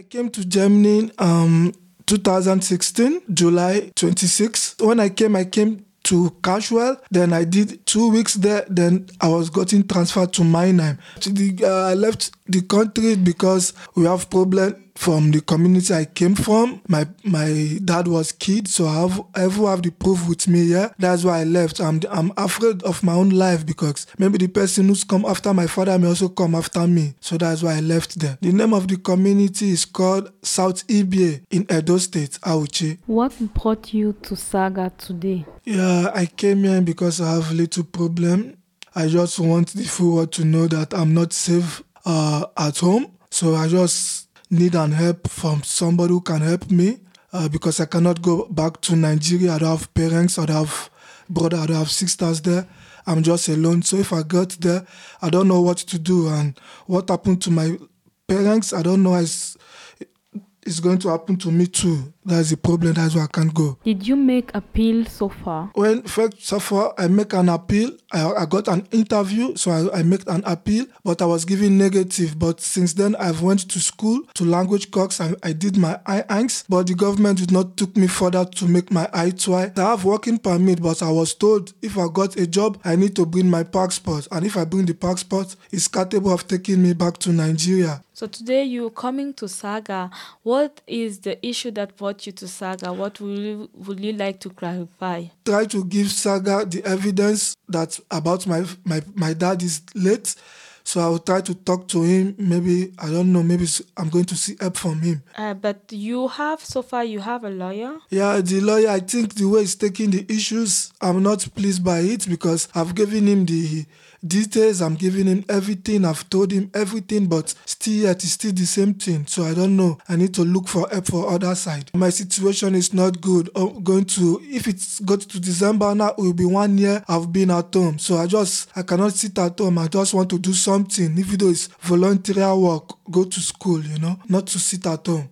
I came to Germany um 2016, July 26. When I came, I came to Cashwell. Then I did two weeks there. Then I was getting transferred to Mannheim. The, uh, I left the country because we have problem from the community I came from. My my dad was kid, so I have I have the proof with me. Yeah, that's why I left. I'm I'm afraid of my own life because maybe the person who's come after my father may also come after me. So that's why I left there. The name of the community is called South Ibie in Edo State, Auchi. What brought you to Saga today? Yeah, I came here because I have little problem. I just want the full world to know that I'm not safe uh, at home. So I just need an help from somebody who can help me uh, because I cannot go back to Nigeria. I don't have parents, I don't have brother, I don't have sisters there. I'm just alone. So if I got there, I don't know what to do. And what happened to my parents, I don't know. It's, it's going to happen to me too. That's the problem. That's why I can't go. Did you make appeal so far? When first so far I make an appeal, I, I got an interview, so I, I make an appeal, but I was given negative. But since then I've went to school to language course. I, I did my I-ANGS, but the government did not took me further to make my I-2I. Have working permit, but I was told if I got a job, I need to bring my passport, and if I bring the passport, it's capable of taking me back to Nigeria. So today you're coming to Saga. What is the issue that brought you to Saga? What would you, would you like to clarify? Try to give Saga the evidence that about my my my dad is late. So I will try to talk to him. Maybe I don't know. Maybe I'm going to see help from him. Uh, but you have so far you have a lawyer. Yeah, the lawyer. I think the way he's taking the issues, I'm not pleased by it because I've given him the details. I'm giving him everything. I've told him everything, but still yet it's still the same thing. So I don't know. I need to look for help for other side. My situation is not good. I'm going to if it's got to December now, it will be one year I've been at home. So I just I cannot sit at home. I just want to do something, even though it's voluntary work. Go to school, you know, not to sit at home.